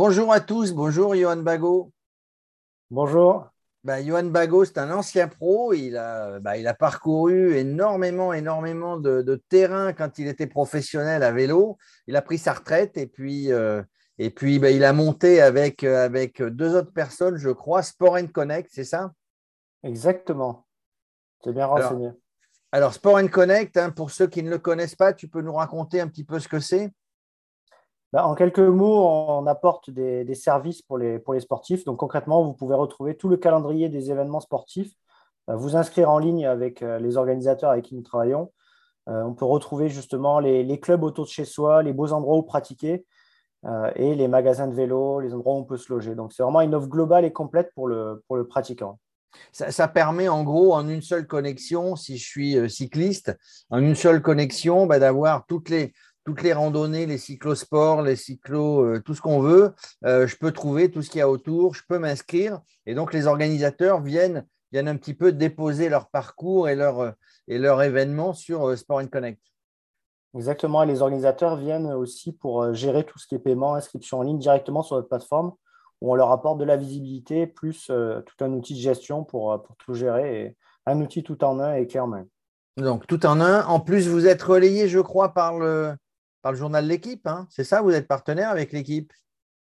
Bonjour à tous, bonjour Johan Bago. Bonjour. Bah, Johan Bago, c'est un ancien pro. Il a, bah, il a parcouru énormément, énormément de, terrain quand il était professionnel à vélo. Il a pris sa retraite et puis, euh, et puis bah, il a monté avec, avec deux autres personnes, je crois, Sport Connect, c'est ça? Exactement. C'est bien renseigné. Alors, Sport Connect, hein, pour ceux qui ne le connaissent pas, tu peux nous raconter un petit peu ce que c'est? Bah, en quelques mots, on apporte des, services pour les, sportifs. Donc concrètement, vous pouvez retrouver tout le calendrier des événements sportifs, euh, vous inscrire en ligne avec euh, les organisateurs avec qui nous travaillons. Euh, on peut retrouver justement les, clubs autour de chez soi, les beaux endroits où pratiquer et les magasins de vélo, les endroits où on peut se loger. Donc c'est vraiment une offre globale et complète pour le, pour le pratiquant. Ça, permet en gros en une seule connexion, si je suis cycliste, en une seule connexion, bah, d'avoir toutes les, toutes les randonnées, les cyclosports, les cyclos, euh, tout ce qu'on veut. Euh, je peux trouver tout ce qu'il y a autour, je peux m'inscrire. Et donc, les organisateurs viennent, viennent un petit peu déposer leur parcours et leur, euh, et leur événement sur Sport Connect. Exactement. Et les organisateurs viennent aussi pour gérer tout ce qui est paiement, inscription en ligne directement sur notre plateforme où on leur apporte de la visibilité plus tout un outil de gestion pour, pour tout gérer et un outil tout en un et clairement. Donc, tout en un. En plus, vous êtes relayé, je crois, par le, par le journal L'équipe. Hein. C'est ça, vous êtes partenaire avec l'équipe?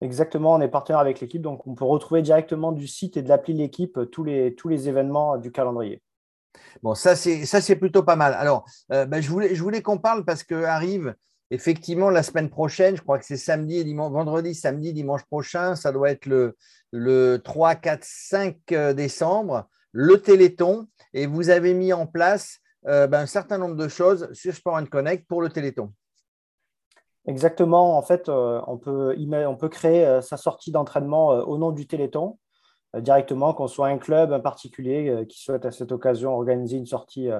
Exactement, on est partenaire avec l'équipe, donc on peut retrouver directement du site et de l'appli l'équipe tous les, tous les événements du calendrier. Bon, ça c'est ça c'est plutôt pas mal. Alors, euh, ben, je voulais je voulais qu'on parle parce que arrive effectivement la semaine prochaine. Je crois que c'est samedi et dimanche, vendredi, samedi, dimanche prochain. Ça doit être le le 3, 4, 5 décembre. Le Téléthon et vous avez mis en place euh, ben, un certain nombre de choses sur Sport Connect pour le Téléthon. Exactement. En fait, euh, on peut, créer euh, sa sortie d'entraînement euh, au nom du Téléthon directement, qu'on soit un club, un particulier qui souhaite à cette occasion organiser une sortie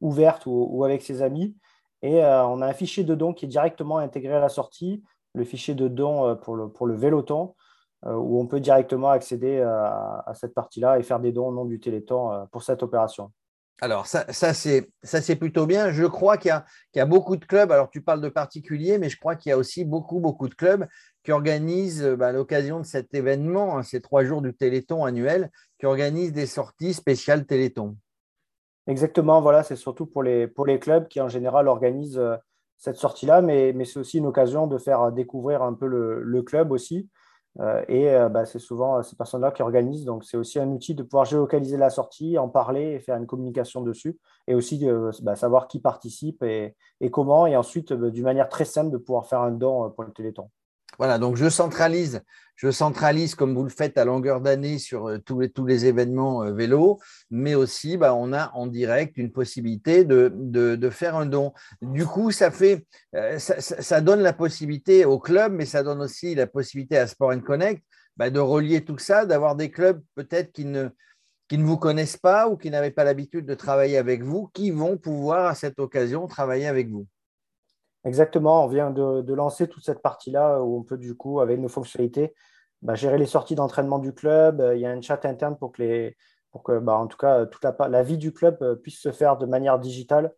ouverte ou, avec ses amis. Et on a un fichier de dons qui est directement intégré à la sortie, le fichier de dons pour le, véloton, où on peut directement accéder à cette partie-là et faire des dons au nom du Téléthon pour cette opération. Alors, ça, ça c'est plutôt bien. Je crois qu'il y, a beaucoup de clubs. Alors, tu parles de particuliers, mais je crois qu'il y a aussi beaucoup, beaucoup de clubs qui organisent, bah, à l'occasion de cet événement, hein, ces trois jours du Téléthon annuel, qui organisent des sorties spéciales Téléthon. Exactement, voilà, c'est surtout pour les, pour les clubs qui, en général, organisent euh, cette sortie-là, mais, mais c'est aussi une occasion de faire découvrir un peu le club aussi. Euh, et euh, bah, c'est souvent euh, ces personnes-là qui organisent. Donc, c'est aussi un outil de pouvoir géolocaliser la sortie, en parler et faire une communication dessus. Et aussi bah, savoir qui participe et, et comment. Et ensuite, d'une manière très simple, de pouvoir faire un don pour le Téléthon. Voilà, donc je centralise, je centralise comme vous le faites à longueur d'année sur euh, tous les, événements euh, vélo, mais aussi bah, on a en direct une possibilité de, faire un don. Du coup, ça, fait, euh, ça, donne la possibilité au club, mais ça donne aussi la possibilité à Sport Connect bah, de relier tout ça, d'avoir des clubs peut-être qui ne, qui ne vous connaissent pas ou qui n'avaient pas l'habitude de travailler avec vous, qui vont pouvoir à cette occasion travailler avec vous. Exactement, on vient de, lancer toute cette partie-là où on peut du coup, avec nos fonctionnalités, bah, gérer les sorties d'entraînement du club. Il y a un chat interne pour que, bah, en tout cas, toute la, vie du club euh, puisse se faire de manière digitale.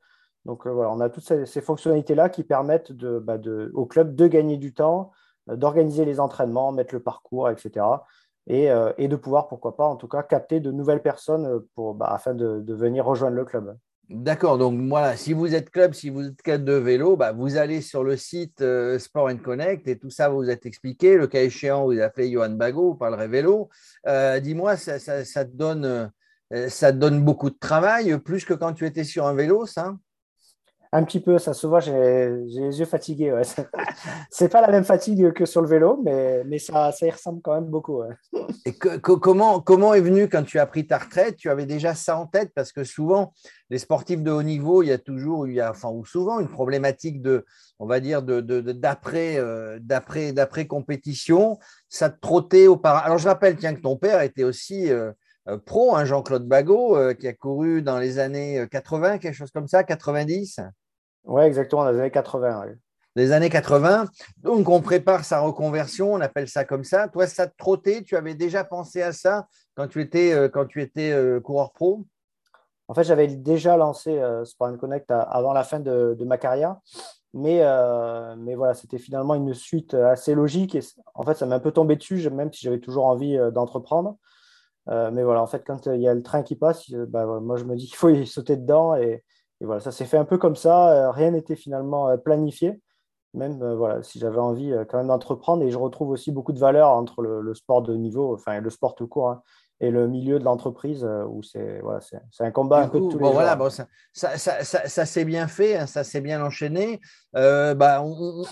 Donc euh, voilà, on a toutes ces, fonctionnalités-là qui permettent bah, au club de gagner du temps, euh, d'organiser les entraînements, mettre le parcours, etc. Et, de pouvoir, pourquoi pas, en tout cas, capter de nouvelles personnes pour, afin de venir rejoindre le club. D'accord, donc voilà, si vous êtes club, si vous êtes cadre de vélo, bah, vous allez sur le site euh, Sport Connect et tout ça vous êtes expliqué. Le cas échéant, vous appelez Johan Bago, vous parlerez vélo. Euh, dis-moi, ça, te donne, euh, ça te donne beaucoup de travail, plus que quand tu étais sur un vélo, ça? Un petit peu, ça se voit, j'ai les yeux fatigués. Ouais. C'est pas la même fatigue que sur le vélo, mais, mais ça, ça y ressemble quand même beaucoup. Et comment, comment est venu quand tu as pris ta retraite Tu avais déjà ça en tête? Parce que souvent, les sportifs de haut niveau, il y a toujours, il y a, enfin, ou souvent, une problématique de, on va dire, d'après de, d'après d'après compétition. Ça te trottait auparavant. Alors, je rappelle, tiens, que ton père était aussi. Euh, euh, pro, hein, Jean-Claude Bagot, euh, qui a couru dans les années 80, quelque chose comme ça, 90 oui, exactement, dans les années 80. Les années 80. Donc, on prépare sa reconversion, on appelle ça comme ça. Toi, ça te trottait? Tu avais déjà pensé à ça quand tu étais, euh, quand tu étais euh, coureur pro? En fait, j'avais déjà lancé euh, Sport Connect avant la fin de, ma carrière. Mais, euh, mais voilà, c'était finalement une suite assez logique. Et en fait, ça m'est un peu tombé dessus, même si j'avais toujours envie d'entreprendre. mais voilà, en fait, quand il y a le train qui passe, bah, moi, je me dis qu'il faut y sauter dedans. Et, et voilà, ça s'est fait un peu comme ça. rien n'était finalement planifié même euh, voilà, si j'avais envie euh, quand même d'entreprendre. Et je retrouve aussi beaucoup de valeur entre le, sport de niveau, enfin le sport tout court, hein, et le milieu de l'entreprise euh, où c'est voilà, un combat un peu de tous les voilà, Bon, ça, ça, ça, ça s'est bien fait, hein, ça s'est bien enchaîné. bah,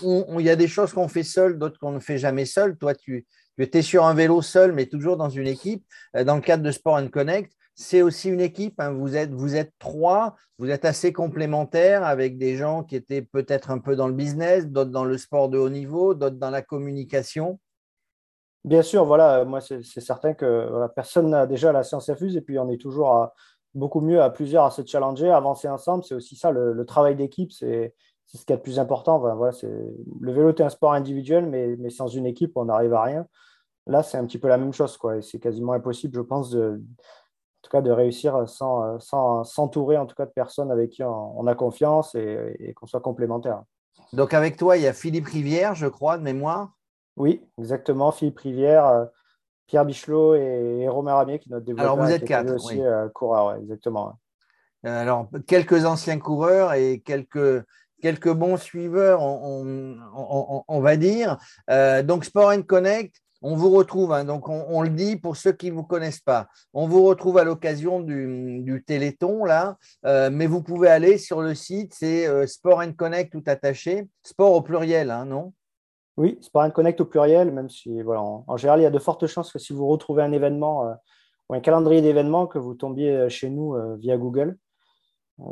il y a des choses qu'on fait seul, d'autres qu'on ne fait jamais seul. Toi, tu, tu étais sur un vélo seul, mais toujours dans une équipe. Dans le cadre de Sport and Connect, c'est aussi une équipe. Hein. Vous, êtes, vous êtes trois, vous êtes assez complémentaires avec des gens qui étaient peut-être un peu dans le business, d'autres dans le sport de haut niveau, d'autres dans la communication. Bien sûr, voilà, moi c'est certain que personne n'a déjà la science infuse et puis on est toujours beaucoup mieux à plusieurs à se challenger, avancer ensemble. C'est aussi ça, le, travail d'équipe, c'est ce qu'il y a de plus important. voilà, le vélo est un sport individuel, mais, mais sans une équipe, on n'arrive à rien. Là, c'est un petit peu la même chose. Quoi, et c'est quasiment impossible, je pense, de, en tout cas de réussir sans, s'entourer en tout cas de personnes avec qui on, a confiance et, qu'on soit complémentaires. Donc avec toi, il y a Philippe Rivière, je crois, de mémoire. Oui, exactement. Philippe Rivière, euh, Pierre Bichelot et, Romain Ramier qui notre développeur. Alors vous êtes quatre. Aussi oui. Euh, coureurs, exactement. Euh, alors quelques anciens coureurs et quelques quelques bons suiveurs, on, va dire. donc Sport Connect, on vous retrouve, hein, donc on, le dit pour ceux qui ne vous connaissent pas, on vous retrouve à l'occasion du, Téléthon, là, euh, mais vous pouvez aller sur le site, c'est euh, Sport and Connect tout attaché, sport au pluriel, hein, non? Oui, Sport and Connect au pluriel, même si, voilà, en, général, il y a de fortes chances que si vous retrouvez un événement euh, ou un calendrier d'événements, que vous tombiez chez nous via Google.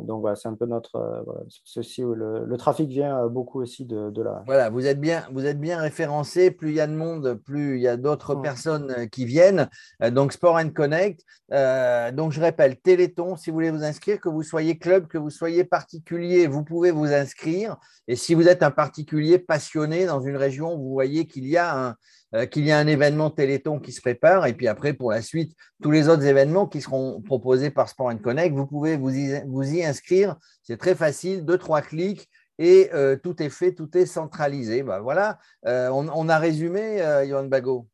Donc voilà, c'est un peu notre. Euh, ceci le, trafic vient euh, beaucoup aussi de, de, là. Voilà, vous êtes bien, vous êtes bien référencé. Plus il y a de monde, plus il y a d'autres personnes euh, qui viennent. Donc Sport and Connect. donc je répète, Téléthon, si vous voulez vous inscrire, que vous soyez club, que vous soyez particulier, vous pouvez vous inscrire. Et si vous êtes un particulier passionné dans une région, vous voyez qu'il y a un, euh, qu'il y a un événement Téléthon qui se prépare. Et puis après, pour la suite, tous les autres événements qui seront proposés par Sport Connect, vous pouvez vous y, inscrire. C'est très facile, deux, trois clics. Et euh, tout est fait, tout est centralisé. Bah, voilà, euh, on, a résumé, Yohan Bago.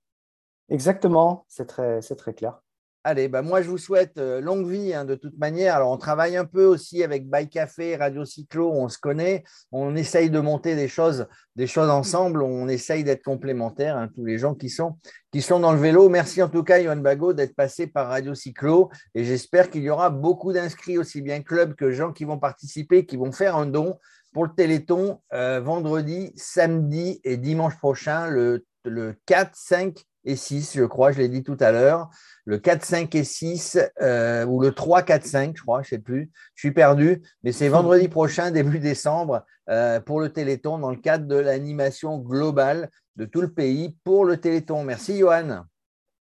Exactement, c'est très clair. Allez, bah moi je vous souhaite euh, longue vie hein, de toute manière. Alors on travaille un peu aussi avec Bike Café, Radio Cyclo, on se connaît, on essaye de monter des choses, des choses ensemble, on essaye d'être complémentaires, hein, tous les gens qui sont, qui sont dans le vélo. Merci en tout cas, Yohan Bago, d'être passé par Radio Cyclo et j'espère qu'il y aura beaucoup d'inscrits, aussi bien club que gens qui vont participer, qui vont faire un don pour le Téléthon euh, vendredi, samedi et dimanche prochain, le, le 4, 5 et 6, je crois, je l'ai dit tout à l'heure le 4, 5 et 6, euh, ou le 3, 4, 5, je crois, je ne sais plus. Je suis perdu, mais c'est vendredi prochain, début décembre, euh, pour le Téléthon, dans le cadre de l'animation globale de tout le pays pour le Téléthon. Merci, Johan.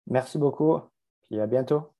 Merci beaucoup, et à bientôt.